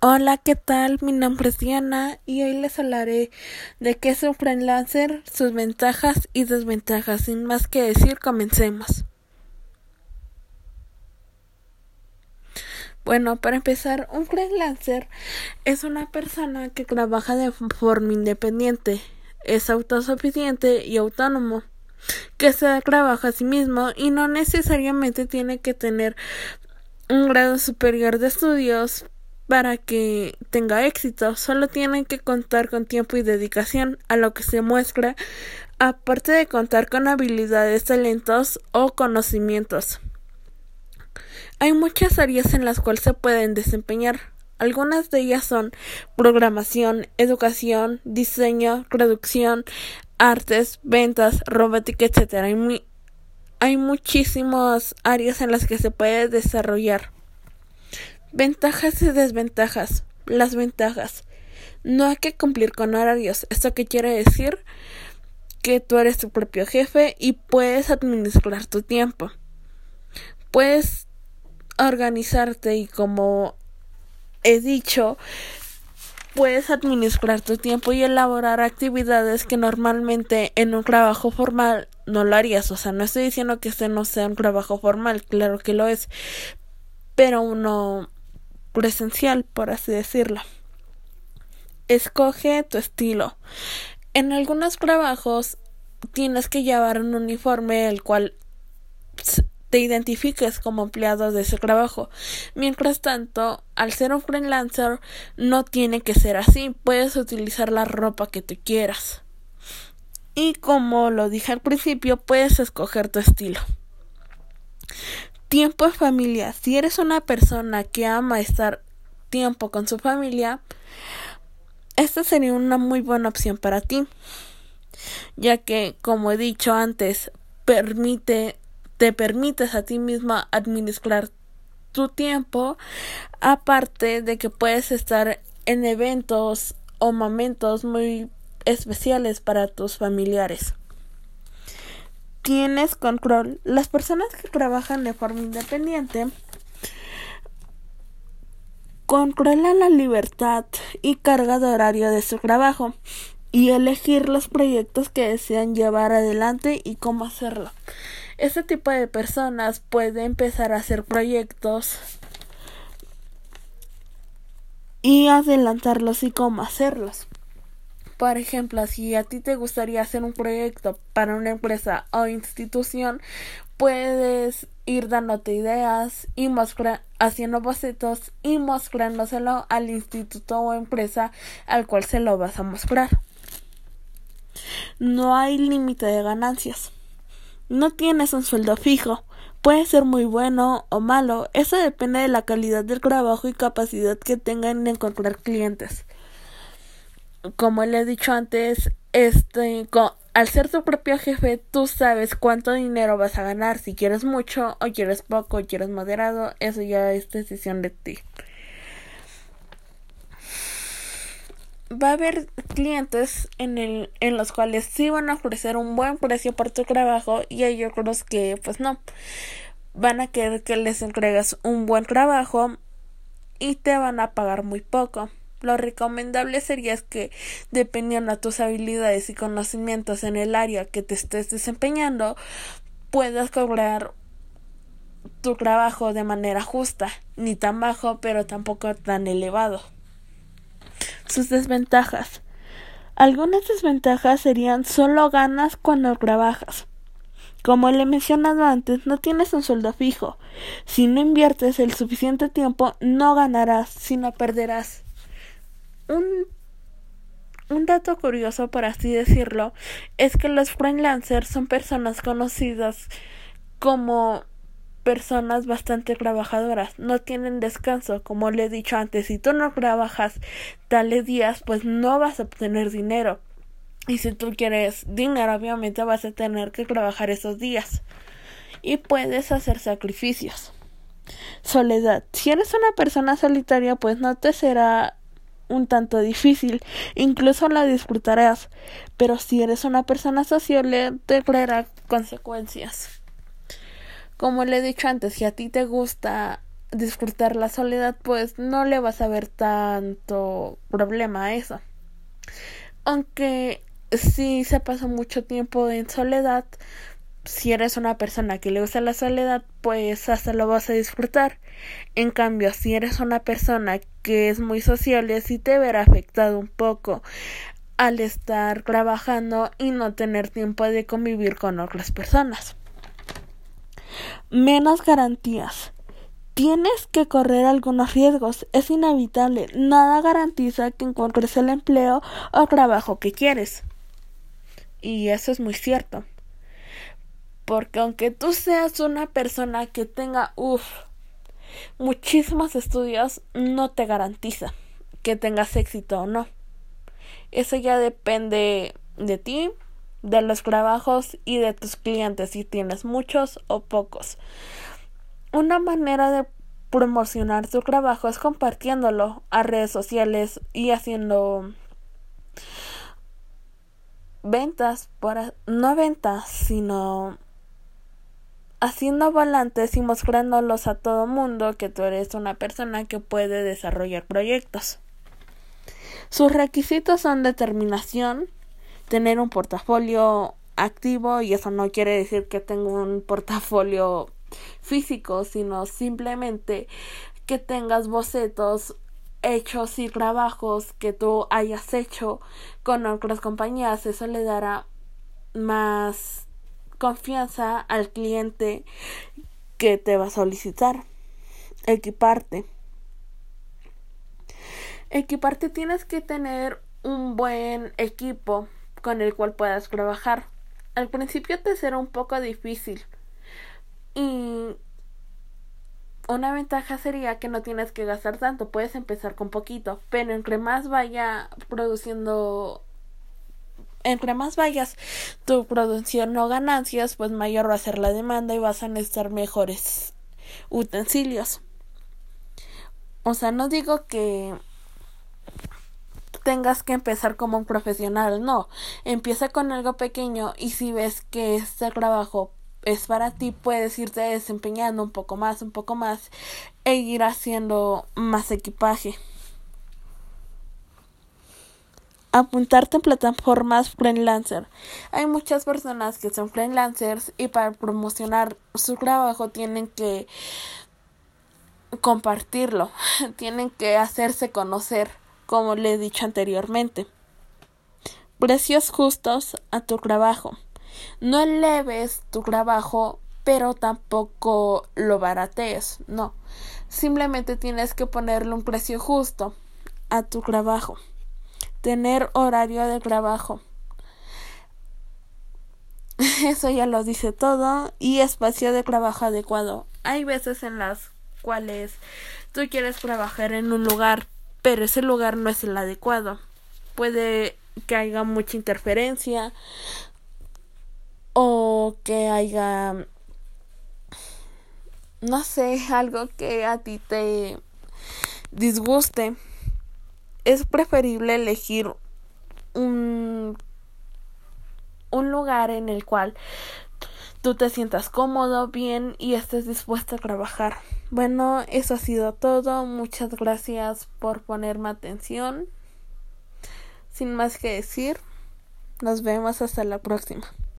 Hola, ¿qué tal? Mi nombre es Diana y hoy les hablaré de qué es un freelancer, sus ventajas y desventajas. Sin más que decir, comencemos. Bueno, para empezar, un freelancer es una persona que trabaja de forma independiente, es autosuficiente y autónomo, que se trabaja a sí mismo y no necesariamente tiene que tener un grado superior de estudios para que tenga éxito. Solo tienen que contar con tiempo y dedicación a lo que se muestra, aparte de contar con habilidades, talentos o conocimientos. Hay muchas áreas en las cuales se pueden desempeñar. Algunas de ellas son programación, educación, diseño, producción, artes, ventas, robótica, etc. Hay, hay muchísimas áreas en las que se puede desarrollar. Ventajas y desventajas. Las ventajas. No hay que cumplir con horarios. ¿Esto qué quiere decir? Que tú eres tu propio jefe y puedes administrar tu tiempo. Puedes organizarte y como he dicho, puedes administrar tu tiempo y elaborar actividades que normalmente en un trabajo formal no lo harías. O sea, no estoy diciendo que este no sea un trabajo formal, claro que lo es, pero uno presencial, por así decirlo. Escoge tu estilo. En algunos trabajos tienes que llevar un uniforme el cual te identifiques como empleado de ese trabajo. Mientras tanto, al ser un freelancer, no tiene que ser así. Puedes utilizar la ropa que te quieras. Y como lo dije al principio, puedes escoger tu estilo. Tiempo en familia. Si eres una persona que ama estar tiempo con su familia, esta sería una muy buena opción para ti, ya que, como he dicho antes, permite, te permites a ti misma administrar tu tiempo, aparte de que puedes estar en eventos o momentos muy especiales para tus familiares tienes control. Las personas que trabajan de forma independiente controlan la libertad y carga de horario de su trabajo y elegir los proyectos que desean llevar adelante y cómo hacerlo. Este tipo de personas puede empezar a hacer proyectos y adelantarlos y cómo hacerlos. Por ejemplo, si a ti te gustaría hacer un proyecto para una empresa o institución, puedes ir dándote ideas y haciendo bocetos y mostrándoselo al instituto o empresa al cual se lo vas a mostrar. No hay límite de ganancias. No tienes un sueldo fijo. Puede ser muy bueno o malo. Eso depende de la calidad del trabajo y capacidad que tengan en encontrar clientes como le he dicho antes, este, al ser tu propio jefe, tú sabes cuánto dinero vas a ganar, si quieres mucho o quieres poco, o quieres moderado, eso ya es decisión de ti. Va a haber clientes en, el, en los cuales sí van a ofrecer un buen precio por tu trabajo y hay otros que pues no. Van a querer que les entregues un buen trabajo y te van a pagar muy poco. Lo recomendable sería que, dependiendo de tus habilidades y conocimientos en el área que te estés desempeñando, puedas cobrar tu trabajo de manera justa, ni tan bajo, pero tampoco tan elevado. Sus desventajas. Algunas desventajas serían solo ganas cuando trabajas. Como le he mencionado antes, no tienes un sueldo fijo. Si no inviertes el suficiente tiempo, no ganarás, sino perderás un, un dato curioso, por así decirlo, es que los freelancers son personas conocidas como personas bastante trabajadoras, no tienen descanso, como le he dicho antes, si tú no trabajas tales días, pues no vas a obtener dinero. Y si tú quieres dinero, obviamente vas a tener que trabajar esos días. Y puedes hacer sacrificios. Soledad. Si eres una persona solitaria, pues no te será un tanto difícil, incluso la disfrutarás, pero si eres una persona sociable te traerá consecuencias. Como le he dicho antes, si a ti te gusta disfrutar la soledad, pues no le vas a ver tanto problema a eso. Aunque si se pasa mucho tiempo en soledad, si eres una persona que le gusta la soledad, pues hasta lo vas a disfrutar. En cambio, si eres una persona que es muy sociable, sí te verá afectado un poco al estar trabajando y no tener tiempo de convivir con otras personas. Menos garantías. Tienes que correr algunos riesgos, es inevitable. Nada garantiza que encuentres el empleo o trabajo que quieres. Y eso es muy cierto. Porque aunque tú seas una persona que tenga, uff, muchísimos estudios, no te garantiza que tengas éxito o no. Eso ya depende de ti, de los trabajos y de tus clientes, si tienes muchos o pocos. Una manera de promocionar tu trabajo es compartiéndolo a redes sociales y haciendo ventas, para, no ventas, sino haciendo volantes y mostrándolos a todo mundo que tú eres una persona que puede desarrollar proyectos. Sus requisitos son determinación, tener un portafolio activo y eso no quiere decir que tenga un portafolio físico, sino simplemente que tengas bocetos hechos y trabajos que tú hayas hecho con otras compañías, eso le dará más confianza al cliente que te va a solicitar. Equiparte. Equiparte tienes que tener un buen equipo con el cual puedas trabajar. Al principio te será un poco difícil. Y una ventaja sería que no tienes que gastar tanto, puedes empezar con poquito, pero entre más vaya produciendo entre más vayas tu producción o ganancias, pues mayor va a ser la demanda y vas a necesitar mejores utensilios. O sea, no digo que tengas que empezar como un profesional, no. Empieza con algo pequeño y si ves que este trabajo es para ti, puedes irte desempeñando un poco más, un poco más e ir haciendo más equipaje apuntarte en plataformas freelancer. Hay muchas personas que son freelancers y para promocionar su trabajo tienen que compartirlo, tienen que hacerse conocer, como le he dicho anteriormente. Precios justos a tu trabajo. No eleves tu trabajo, pero tampoco lo baratees, no. Simplemente tienes que ponerle un precio justo a tu trabajo tener horario de trabajo. Eso ya lo dice todo y espacio de trabajo adecuado. Hay veces en las cuales tú quieres trabajar en un lugar, pero ese lugar no es el adecuado. Puede que haya mucha interferencia o que haya no sé, algo que a ti te disguste es preferible elegir un, un lugar en el cual tú te sientas cómodo, bien y estés dispuesto a trabajar. Bueno, eso ha sido todo. Muchas gracias por ponerme atención. Sin más que decir, nos vemos hasta la próxima.